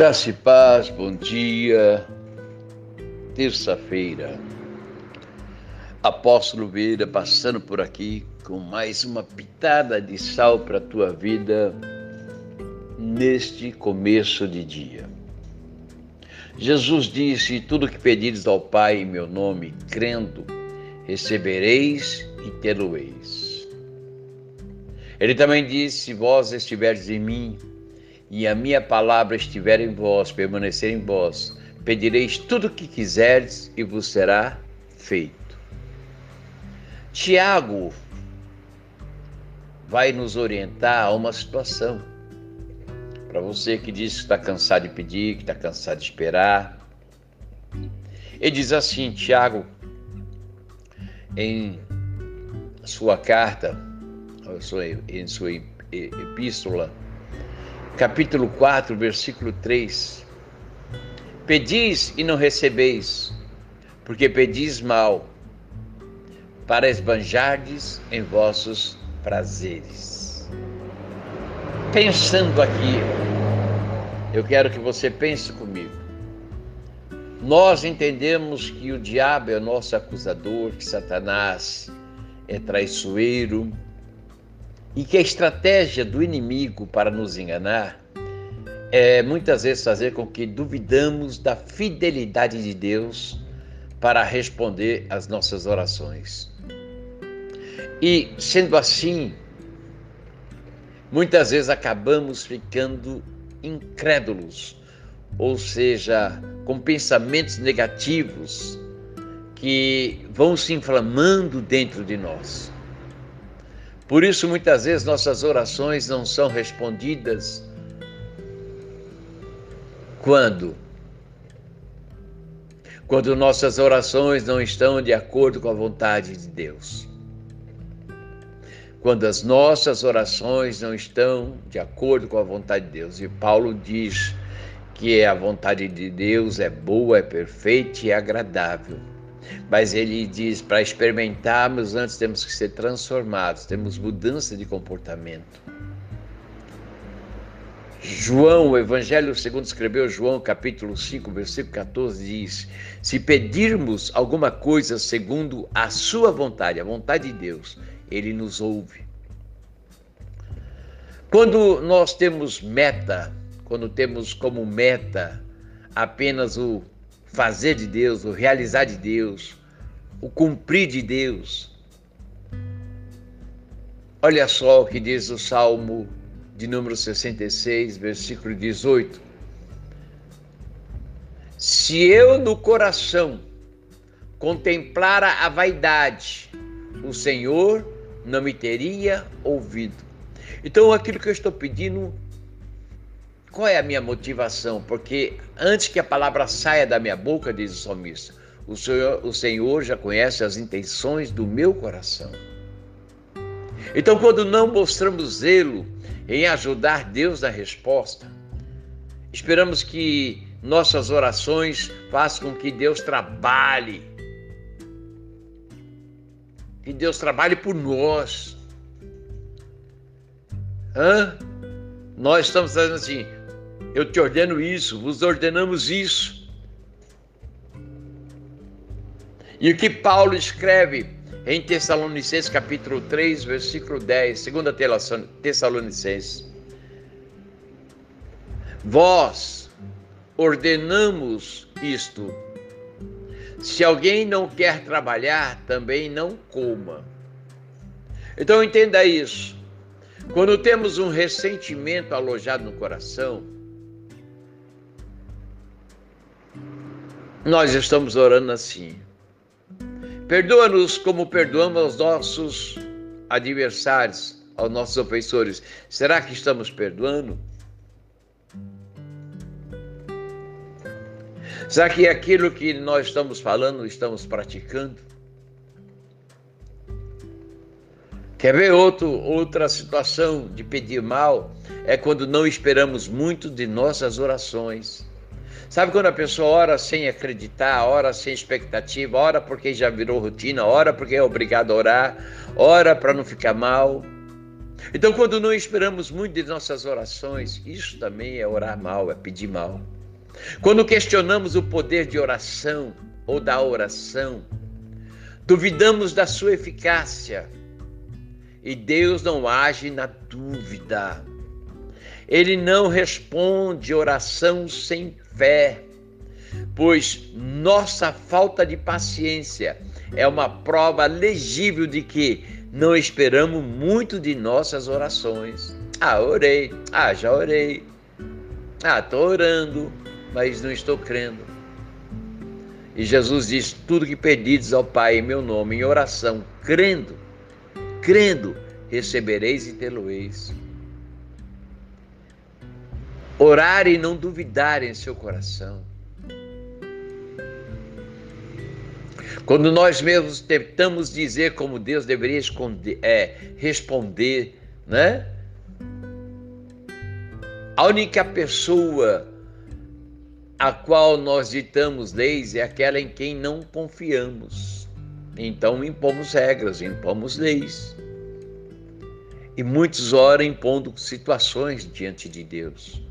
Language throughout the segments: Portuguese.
Graça e paz, bom dia. Terça-feira. Apóstolo Vieira passando por aqui com mais uma pitada de sal para a tua vida neste começo de dia. Jesus disse: Tudo que pedires ao Pai em meu nome, crendo, recebereis e tê-lo-eis. Ele também disse: Se vós estiverdes em mim, e a minha palavra estiver em vós, permanecer em vós, pedireis tudo o que quiserdes e vos será feito. Tiago vai nos orientar a uma situação. Para você que diz que está cansado de pedir, que está cansado de esperar. Ele diz assim, Tiago, em sua carta, em sua epístola, capítulo 4, versículo 3. Pedis e não recebeis, porque pedis mal, para esbanjardes em vossos prazeres. Pensando aqui, eu quero que você pense comigo. Nós entendemos que o diabo é o nosso acusador, que Satanás é traiçoeiro, e que a estratégia do inimigo para nos enganar é muitas vezes fazer com que duvidamos da fidelidade de Deus para responder às nossas orações. E sendo assim, muitas vezes acabamos ficando incrédulos, ou seja, com pensamentos negativos que vão se inflamando dentro de nós. Por isso, muitas vezes, nossas orações não são respondidas quando? Quando nossas orações não estão de acordo com a vontade de Deus. Quando as nossas orações não estão de acordo com a vontade de Deus. E Paulo diz que a vontade de Deus é boa, é perfeita e é agradável. Mas ele diz: para experimentarmos, antes temos que ser transformados, temos mudança de comportamento. João, o Evangelho segundo escreveu João, capítulo 5, versículo 14, diz: Se pedirmos alguma coisa segundo a sua vontade, a vontade de Deus, ele nos ouve. Quando nós temos meta, quando temos como meta apenas o fazer de Deus, o realizar de Deus, o cumprir de Deus. Olha só o que diz o Salmo de número 66, versículo 18. Se eu no coração contemplara a vaidade, o Senhor não me teria ouvido. Então, aquilo que eu estou pedindo qual é a minha motivação? Porque antes que a palavra saia da minha boca, diz o salmista, o Senhor, o Senhor já conhece as intenções do meu coração. Então, quando não mostramos zelo em ajudar Deus na resposta, esperamos que nossas orações façam com que Deus trabalhe. Que Deus trabalhe por nós. Hã? Nós estamos fazendo assim, eu te ordeno isso, vos ordenamos isso. E o que Paulo escreve em Tessalonicenses capítulo 3, versículo 10, segunda Tessalonicenses. Vós ordenamos isto. Se alguém não quer trabalhar, também não coma. Então entenda isso. Quando temos um ressentimento alojado no coração, nós estamos orando assim. Perdoa-nos como perdoamos aos nossos adversários, aos nossos ofensores. Será que estamos perdoando? Será que aquilo que nós estamos falando, estamos praticando? Quer ver outro, outra situação de pedir mal? É quando não esperamos muito de nossas orações. Sabe quando a pessoa ora sem acreditar, ora sem expectativa, ora porque já virou rotina, ora porque é obrigado a orar, ora para não ficar mal? Então, quando não esperamos muito de nossas orações, isso também é orar mal, é pedir mal. Quando questionamos o poder de oração ou da oração, duvidamos da sua eficácia e Deus não age na dúvida. Ele não responde oração sem fé, pois nossa falta de paciência é uma prova legível de que não esperamos muito de nossas orações. Ah, orei. Ah, já orei. Ah, estou orando, mas não estou crendo. E Jesus diz: Tudo que pedides ao Pai em meu nome, em oração, crendo, crendo, recebereis e tê-lo-eis. Orar e não duvidar em seu coração. Quando nós mesmos tentamos dizer como Deus deveria esconder, é, responder, né? A única pessoa a qual nós ditamos leis é aquela em quem não confiamos. Então impomos regras, impomos leis. E muitos oram impondo situações diante de Deus.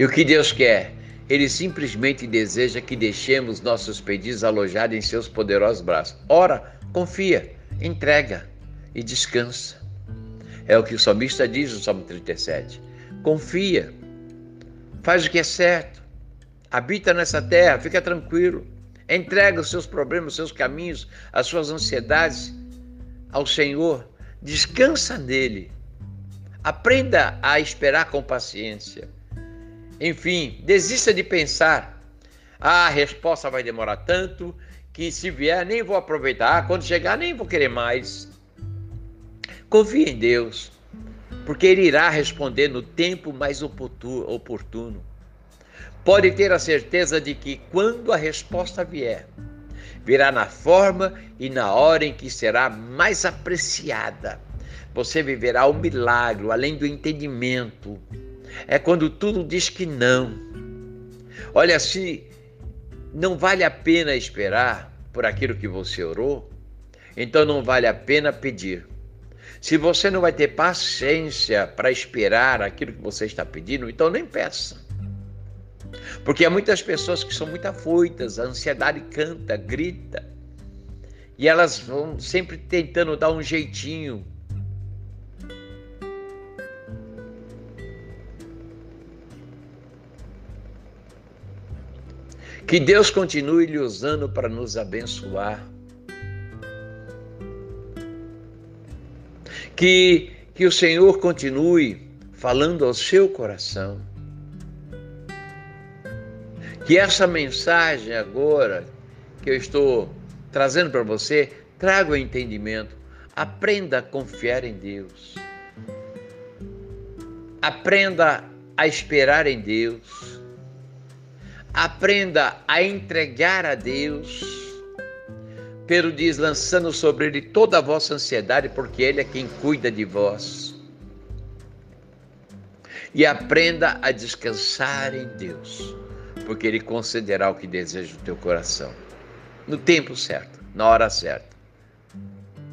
E o que Deus quer? Ele simplesmente deseja que deixemos nossos pedidos alojados em seus poderosos braços. Ora, confia, entrega e descansa. É o que o salmista diz no Salmo 37. Confia, faz o que é certo, habita nessa terra, fica tranquilo, entrega os seus problemas, os seus caminhos, as suas ansiedades ao Senhor, descansa nele, aprenda a esperar com paciência. Enfim, desista de pensar, ah, a resposta vai demorar tanto que se vier nem vou aproveitar, quando chegar nem vou querer mais. Confie em Deus porque ele irá responder no tempo mais oportuno. Pode ter a certeza de que quando a resposta vier, virá na forma e na hora em que será mais apreciada. Você viverá o milagre, além do entendimento. É quando tudo diz que não. Olha, se não vale a pena esperar por aquilo que você orou, então não vale a pena pedir. Se você não vai ter paciência para esperar aquilo que você está pedindo, então nem peça. Porque há muitas pessoas que são muito afoitas, a ansiedade canta, grita, e elas vão sempre tentando dar um jeitinho. Que Deus continue lhe usando para nos abençoar. Que, que o Senhor continue falando ao seu coração. Que essa mensagem agora que eu estou trazendo para você traga o entendimento. Aprenda a confiar em Deus. Aprenda a esperar em Deus. Aprenda a entregar a Deus Pedro diz: lançando sobre ele toda a vossa ansiedade, porque ele é quem cuida de vós. E aprenda a descansar em Deus, porque ele concederá o que deseja o teu coração. No tempo certo, na hora certa,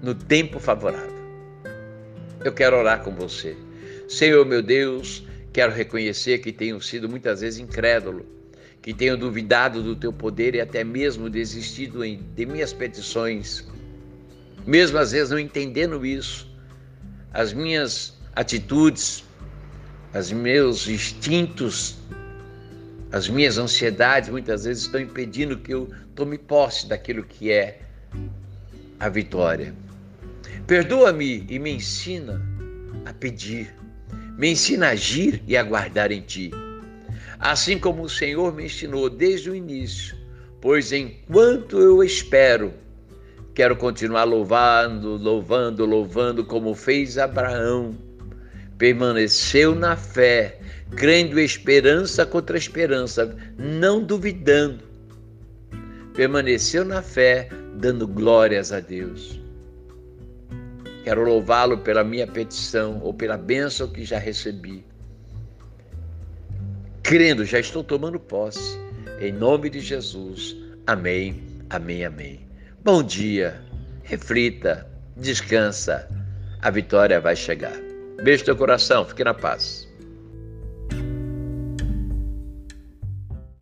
no tempo favorável. Eu quero orar com você. Senhor meu Deus, quero reconhecer que tenho sido muitas vezes incrédulo que tenho duvidado do teu poder e até mesmo desistido de minhas petições, mesmo às vezes não entendendo isso, as minhas atitudes, os meus instintos, as minhas ansiedades muitas vezes estão impedindo que eu tome posse daquilo que é a vitória. Perdoa-me e me ensina a pedir, me ensina a agir e a guardar em ti assim como o Senhor me ensinou desde o início. Pois enquanto eu espero, quero continuar louvando, louvando, louvando, como fez Abraão. Permaneceu na fé, crendo esperança contra esperança, não duvidando. Permaneceu na fé, dando glórias a Deus. Quero louvá-lo pela minha petição ou pela bênção que já recebi crendo, já estou tomando posse. Em nome de Jesus. Amém, amém, amém. Bom dia, reflita, descansa, a vitória vai chegar. Beijo no teu coração, fique na paz.